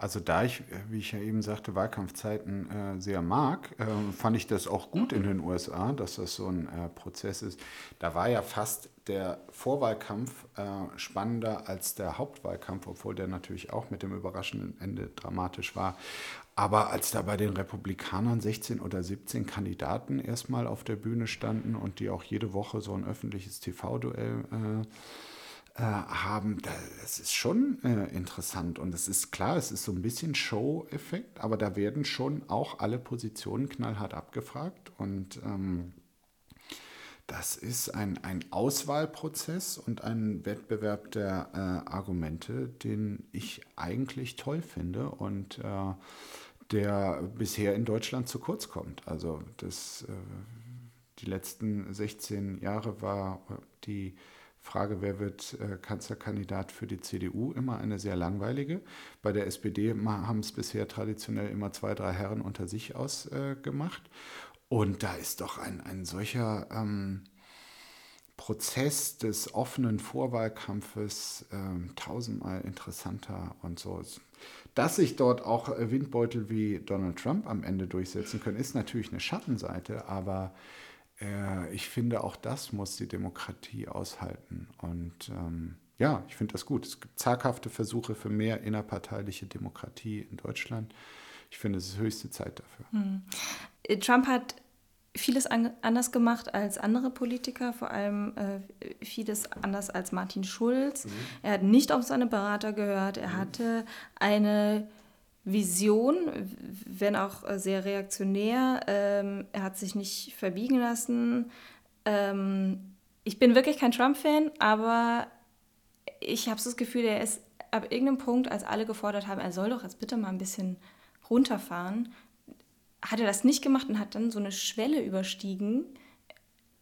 Also da ich, wie ich ja eben sagte, Wahlkampfzeiten äh, sehr mag, äh, fand ich das auch gut in den USA, dass das so ein äh, Prozess ist. Da war ja fast der Vorwahlkampf äh, spannender als der Hauptwahlkampf, obwohl der natürlich auch mit dem überraschenden Ende dramatisch war. Aber als da bei den Republikanern 16 oder 17 Kandidaten erstmal auf der Bühne standen und die auch jede Woche so ein öffentliches TV-Duell äh, äh, haben, das ist schon äh, interessant. Und es ist klar, es ist so ein bisschen Show-Effekt, aber da werden schon auch alle Positionen knallhart abgefragt. Und ähm, das ist ein, ein Auswahlprozess und ein Wettbewerb der äh, Argumente, den ich eigentlich toll finde und äh, der bisher in Deutschland zu kurz kommt. Also das, äh, die letzten 16 Jahre war die Frage, wer wird äh, Kanzlerkandidat für die CDU, immer eine sehr langweilige. Bei der SPD haben es bisher traditionell immer zwei, drei Herren unter sich ausgemacht. Äh, Und da ist doch ein, ein solcher ähm, Prozess des offenen Vorwahlkampfes äh, tausendmal interessanter und so. Dass sich dort auch Windbeutel wie Donald Trump am Ende durchsetzen können, ist natürlich eine Schattenseite, aber äh, ich finde, auch das muss die Demokratie aushalten. Und ähm, ja, ich finde das gut. Es gibt zaghafte Versuche für mehr innerparteiliche Demokratie in Deutschland. Ich finde, es ist höchste Zeit dafür. Hm. Trump hat vieles an, anders gemacht als andere Politiker, vor allem äh, vieles anders als Martin Schulz. Mhm. Er hat nicht auf seine Berater gehört. Er mhm. hatte eine Vision, wenn auch äh, sehr reaktionär. Ähm, er hat sich nicht verbiegen lassen. Ähm, ich bin wirklich kein Trump-Fan, aber ich habe so das Gefühl, er ist ab irgendeinem Punkt, als alle gefordert haben, er soll doch jetzt bitte mal ein bisschen runterfahren, hat er das nicht gemacht und hat dann so eine Schwelle überstiegen,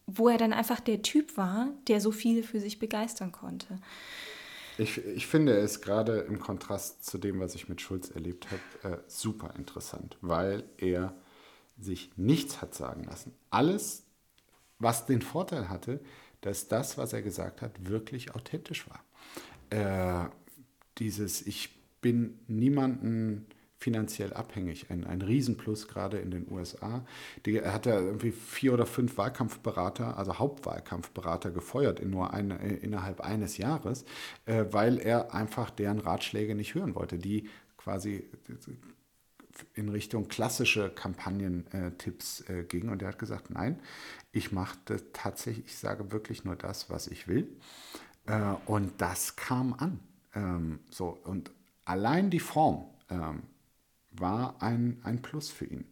wo er dann einfach der Typ war, der so viel für sich begeistern konnte. Ich, ich finde es gerade im Kontrast zu dem, was ich mit Schulz erlebt habe, äh, super interessant, weil er sich nichts hat sagen lassen. Alles, was den Vorteil hatte, dass das, was er gesagt hat, wirklich authentisch war. Äh, dieses, ich bin niemanden finanziell abhängig. Ein, ein Riesenplus gerade in den USA. Die, er hat ja irgendwie vier oder fünf Wahlkampfberater, also Hauptwahlkampfberater gefeuert in nur eine, äh, innerhalb eines Jahres, äh, weil er einfach deren Ratschläge nicht hören wollte, die quasi in Richtung klassische Kampagnentipps äh, ging. Und er hat gesagt, nein, ich mache tatsächlich, ich sage wirklich nur das, was ich will. Äh, und das kam an. Ähm, so, und allein die Form, ähm, war ein, ein Plus für ihn.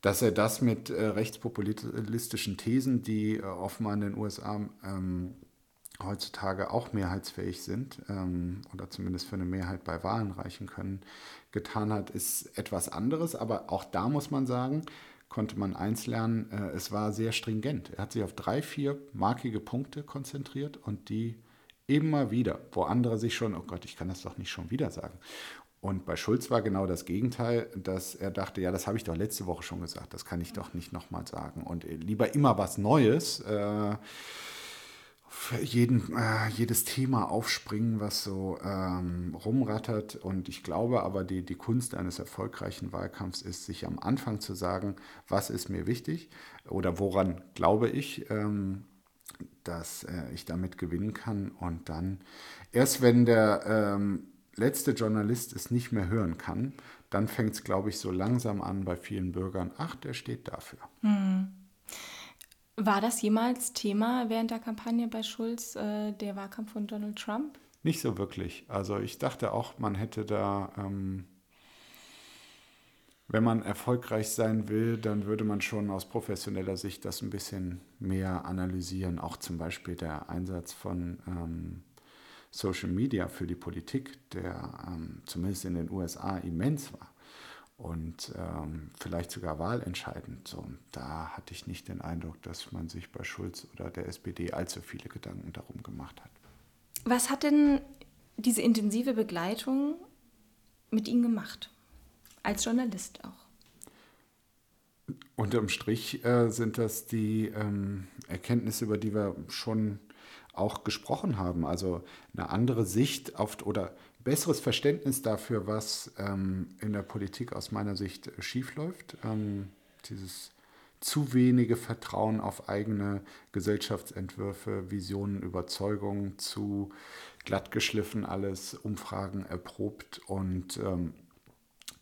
Dass er das mit äh, rechtspopulistischen Thesen, die äh, offenbar in den USA ähm, heutzutage auch mehrheitsfähig sind ähm, oder zumindest für eine Mehrheit bei Wahlen reichen können, getan hat, ist etwas anderes. Aber auch da muss man sagen, konnte man eins lernen, äh, es war sehr stringent. Er hat sich auf drei, vier markige Punkte konzentriert und die immer wieder, wo andere sich schon, oh Gott, ich kann das doch nicht schon wieder sagen. Und bei Schulz war genau das Gegenteil, dass er dachte, ja, das habe ich doch letzte Woche schon gesagt, das kann ich doch nicht nochmal sagen. Und lieber immer was Neues, äh, jeden, äh, jedes Thema aufspringen, was so ähm, rumrattert. Und ich glaube aber, die, die Kunst eines erfolgreichen Wahlkampfs ist, sich am Anfang zu sagen, was ist mir wichtig oder woran glaube ich, ähm, dass äh, ich damit gewinnen kann. Und dann, erst wenn der... Ähm, letzte Journalist es nicht mehr hören kann, dann fängt es, glaube ich, so langsam an bei vielen Bürgern, ach, der steht dafür. Hm. War das jemals Thema während der Kampagne bei Schulz, äh, der Wahlkampf von Donald Trump? Nicht so wirklich. Also ich dachte auch, man hätte da ähm, wenn man erfolgreich sein will, dann würde man schon aus professioneller Sicht das ein bisschen mehr analysieren. Auch zum Beispiel der Einsatz von ähm, Social Media für die Politik, der ähm, zumindest in den USA immens war und ähm, vielleicht sogar wahlentscheidend. So, da hatte ich nicht den Eindruck, dass man sich bei Schulz oder der SPD allzu viele Gedanken darum gemacht hat. Was hat denn diese intensive Begleitung mit Ihnen gemacht? Als Journalist auch. Unterm Strich äh, sind das die ähm, Erkenntnisse, über die wir schon auch gesprochen haben. Also eine andere Sicht auf oder besseres Verständnis dafür, was ähm, in der Politik aus meiner Sicht schiefläuft. Ähm, dieses zu wenige Vertrauen auf eigene Gesellschaftsentwürfe, Visionen, Überzeugungen, zu glattgeschliffen alles, Umfragen erprobt und ähm,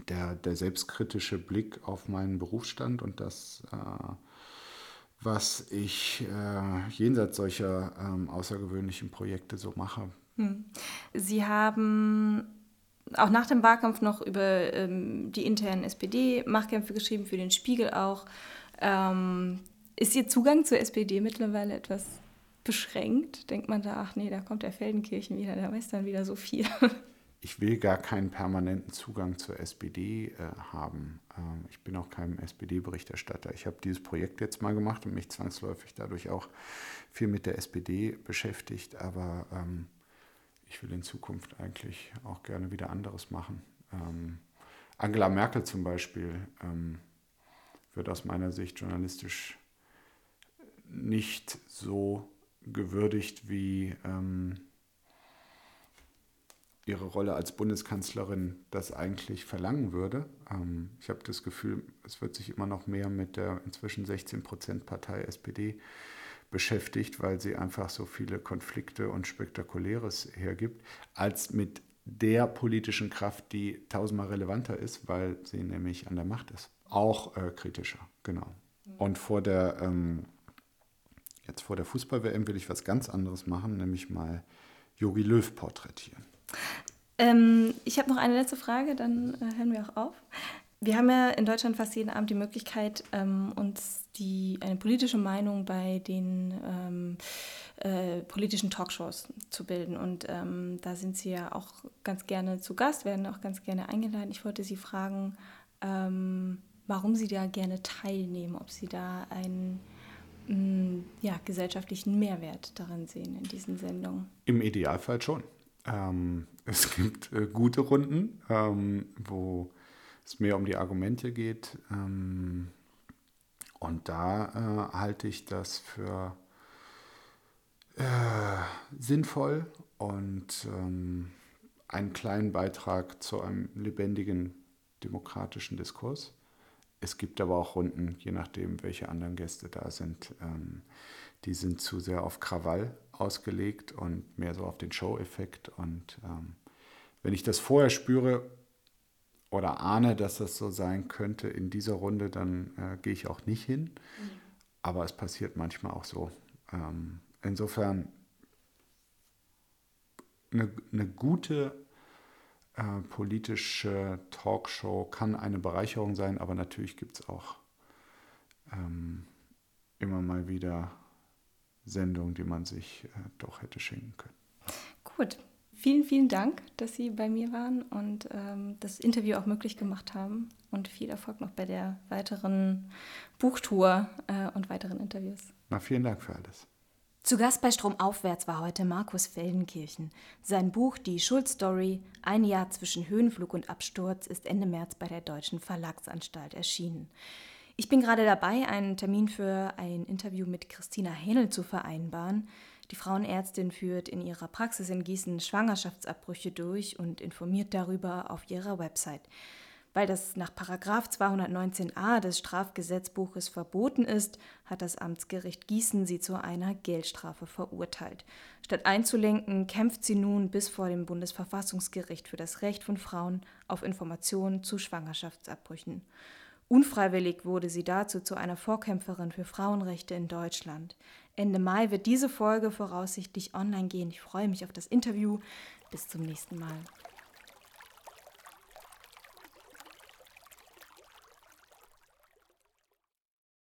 der, der selbstkritische Blick auf meinen Berufsstand und das, äh, was ich äh, jenseits solcher ähm, außergewöhnlichen Projekte so mache. Hm. Sie haben auch nach dem Wahlkampf noch über ähm, die internen SPD-Machtkämpfe geschrieben, für den Spiegel auch. Ähm, ist Ihr Zugang zur SPD mittlerweile etwas beschränkt? Denkt man da, ach nee, da kommt der Feldenkirchen wieder, der weiß dann wieder so viel. ich will gar keinen permanenten Zugang zur SPD äh, haben. Ähm, ich bin auch kein SPD-Berichterstatter. Ich habe dieses Projekt jetzt mal gemacht und mich zwangsläufig dadurch auch viel mit der SPD beschäftigt. Aber ähm, ich will in Zukunft eigentlich auch gerne wieder anderes machen. Ähm, Angela Merkel zum Beispiel ähm, wird aus meiner Sicht journalistisch nicht so gewürdigt wie ähm, ihre Rolle als Bundeskanzlerin das eigentlich verlangen würde. Ähm, ich habe das Gefühl, es wird sich immer noch mehr mit der inzwischen 16 Prozent Partei SPD beschäftigt, weil sie einfach so viele Konflikte und Spektakuläres hergibt, als mit der politischen Kraft, die tausendmal relevanter ist, weil sie nämlich an der Macht ist. Auch äh, kritischer, genau. Und vor der, ähm, jetzt vor der Fußball-WM will ich was ganz anderes machen, nämlich mal Yogi Löw porträtieren. Ähm, ich habe noch eine letzte Frage, dann äh, hören wir auch auf. Wir haben ja in Deutschland fast jeden Abend die Möglichkeit, ähm, uns die, eine politische Meinung bei den ähm, äh, politischen Talkshows zu bilden. Und ähm, da sind Sie ja auch ganz gerne zu Gast, werden auch ganz gerne eingeladen. Ich wollte Sie fragen, ähm, warum Sie da gerne teilnehmen, ob Sie da einen mh, mm, ja, gesellschaftlichen Mehrwert darin sehen in diesen Sendungen. Im Idealfall schon. Ähm, es gibt äh, gute Runden, ähm, wo es mehr um die Argumente geht. Ähm, und da äh, halte ich das für äh, sinnvoll und ähm, einen kleinen Beitrag zu einem lebendigen demokratischen Diskurs. Es gibt aber auch Runden, je nachdem, welche anderen Gäste da sind, ähm, die sind zu sehr auf Krawall ausgelegt und mehr so auf den Show-Effekt. Und ähm, wenn ich das vorher spüre oder ahne, dass das so sein könnte in dieser Runde, dann äh, gehe ich auch nicht hin. Mhm. Aber es passiert manchmal auch so. Ähm, insofern eine, eine gute äh, politische Talkshow kann eine Bereicherung sein, aber natürlich gibt es auch ähm, immer mal wieder Sendung, die man sich äh, doch hätte schenken können. Gut. Vielen, vielen Dank, dass Sie bei mir waren und ähm, das Interview auch möglich gemacht haben. Und viel Erfolg noch bei der weiteren Buchtour äh, und weiteren Interviews. Na, vielen Dank für alles. Zu Gast bei Stromaufwärts war heute Markus Feldenkirchen. Sein Buch Die Schuld-Story, ein Jahr zwischen Höhenflug und Absturz, ist Ende März bei der Deutschen Verlagsanstalt erschienen. Ich bin gerade dabei, einen Termin für ein Interview mit Christina Hähnel zu vereinbaren. Die Frauenärztin führt in ihrer Praxis in Gießen Schwangerschaftsabbrüche durch und informiert darüber auf ihrer Website. Weil das nach 219a des Strafgesetzbuches verboten ist, hat das Amtsgericht Gießen sie zu einer Geldstrafe verurteilt. Statt einzulenken, kämpft sie nun bis vor dem Bundesverfassungsgericht für das Recht von Frauen auf Informationen zu Schwangerschaftsabbrüchen. Unfreiwillig wurde sie dazu zu einer Vorkämpferin für Frauenrechte in Deutschland. Ende Mai wird diese Folge voraussichtlich online gehen. Ich freue mich auf das Interview. Bis zum nächsten Mal.